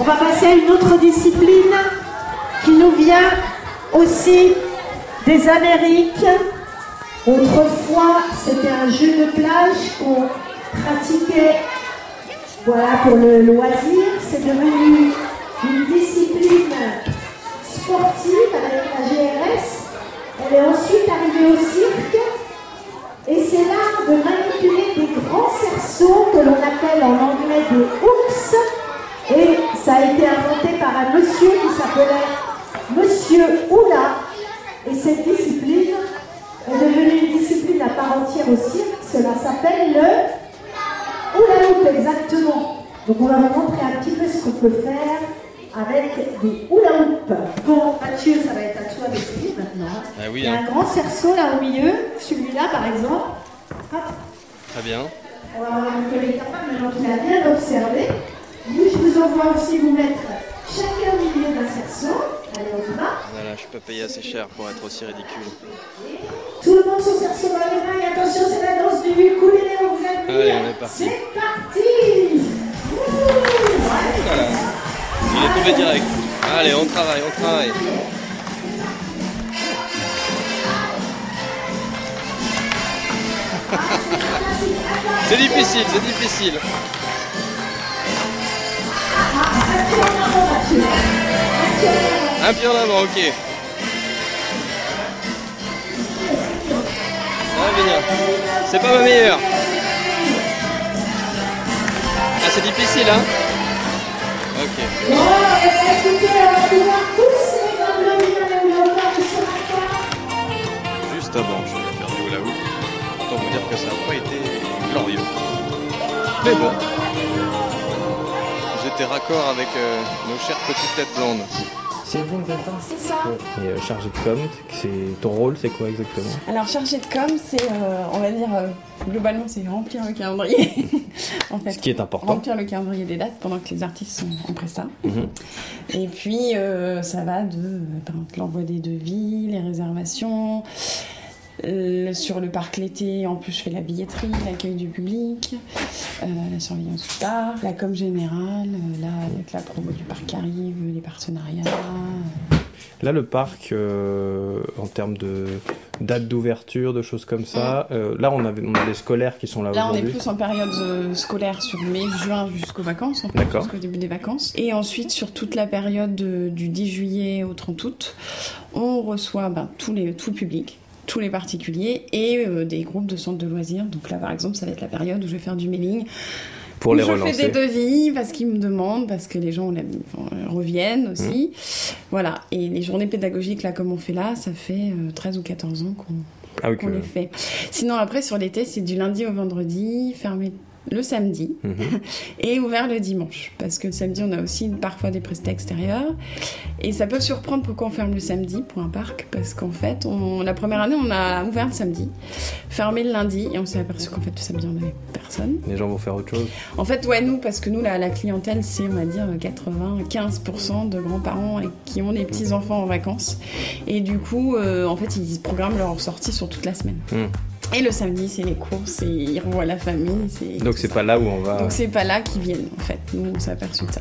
On va passer à une autre discipline qui nous vient aussi des Amériques. Autrefois, c'était un jeu de plage qu'on pratiquait voilà, pour le loisir. C'est devenu une discipline sportive avec la GRS. Elle est ensuite arrivée au cirque. Et c'est l'art de manipuler des grands cerceaux que l'on appelle en anglais des hooks. A été inventé par un monsieur qui s'appelait Monsieur Oula. Et cette discipline est devenue une discipline à part entière au cirque. Cela s'appelle le Oula Hoop, exactement. Donc on va vous montrer un petit peu ce qu'on peut faire avec des hula hoop. Bon, Mathieu, ça va être à toi d'essayer maintenant. Ah oui, Il y a hein. un grand cerceau là au milieu, celui-là par exemple. Hop, Très bien. on va voir un collègue capable maintenant qu'il a bien observé. Je vous envoie aussi vous mettre chacun au milieu d'un cerceau. Allez, on y va. Voilà, je peux pas payer assez cher pour être aussi ridicule. Tout le monde son cerceau dans les mains et attention, c'est la danse du ukulélé, vous êtes Allez, on est parti. C'est parti Ouh, Voilà. Il est tombé direct. Allez, on travaille, on travaille. C'est difficile, c'est difficile. Un pied en avant, ok. C'est pas ma meilleure. Ah, c'est difficile, hein Ok. Juste avant, je vais faire du hula hoop. Autant vous dire que ça n'a pas été glorieux. Mais bon, j'étais raccord avec euh, nos chères petites têtes blondes. C'est ça C'est ça. Et euh, chargé de com, c'est ton rôle, c'est quoi exactement? Alors chargé de com, c'est, euh, on va dire, euh, globalement, c'est remplir le calendrier. en fait, Ce qui est important. remplir le calendrier des dates pendant que les artistes sont en prestat. Mhm. Et puis, euh, ça va de euh, par exemple, l'envoi des devis, les réservations. Euh, sur le parc l'été, en plus je fais la billetterie, l'accueil du public, euh, la surveillance du parc, la com générale, euh, là avec la promo du parc qui arrive, les partenariats. Là, le parc, en termes de date d'ouverture, de choses comme ça, euh, là, on, avait, on a des scolaires qui sont là, Là, on est plus en période scolaire sur mai, juin jusqu'aux vacances, en fait, D'accord. jusqu'au début des vacances. Et ensuite, sur toute la période de- du 10 juillet au 30 août, on reçoit ben, tous les, tout le public tous les particuliers et euh, des groupes de centres de loisirs. Donc là, par exemple, ça va être la période où je vais faire du mailing. Pour les je relancer. fais des devis parce qu'ils me demandent, parce que les gens euh, reviennent aussi. Voilà. Et les journées pédagogiques, là, comme on fait là, ça fait euh, 13 ou 14 ans qu'on Ah oui, les fait. Sinon, après, sur l'été, c'est du lundi au vendredi, fermé le samedi Mhm. et ouvert le dimanche. Parce que le samedi, on a aussi parfois des prestats extérieurs. Et ça peut surprendre pourquoi on ferme le samedi pour un parc. Parce qu'en fait, on- la première année, on a ouvert le samedi, fermé le lundi, et on s'est aperçu qu'en fait, le samedi, on n'avait personne. Les gens vont faire autre chose. En fait, ouais, nous, parce que nous, la, la clientèle, c'est, on va dire, 95% de grands-parents qui ont des petits-enfants en vacances. Et du coup, euh, en fait, ils programment leur sortie sur toute la semaine. Hmm. Et le samedi, c'est les courses et ils revoient la famille. c'est- Donc, c'est pas là où on va. Donc c'est pas là qu'ils viennent, en fait. Nous, on s'est aperçu de ça.